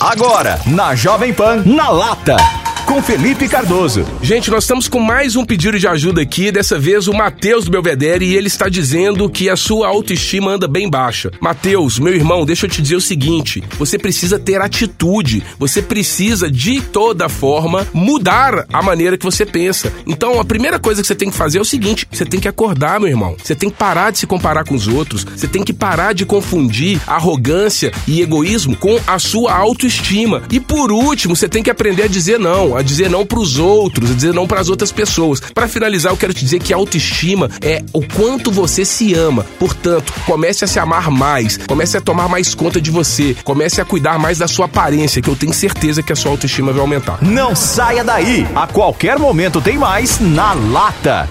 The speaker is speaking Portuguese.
Agora, na Jovem Pan, na lata com Felipe Cardoso. Gente, nós estamos com mais um pedido de ajuda aqui, dessa vez o Matheus do Belvedere, e ele está dizendo que a sua autoestima anda bem baixa. Matheus, meu irmão, deixa eu te dizer o seguinte: você precisa ter atitude, você precisa de toda forma mudar a maneira que você pensa. Então, a primeira coisa que você tem que fazer é o seguinte: você tem que acordar, meu irmão. Você tem que parar de se comparar com os outros, você tem que parar de confundir arrogância e egoísmo com a sua autoestima. E por último, você tem que aprender a dizer não a dizer não para os outros, a dizer não para as outras pessoas. Para finalizar, eu quero te dizer que autoestima é o quanto você se ama. Portanto, comece a se amar mais, comece a tomar mais conta de você, comece a cuidar mais da sua aparência, que eu tenho certeza que a sua autoestima vai aumentar. Não saia daí! A qualquer momento tem mais na lata.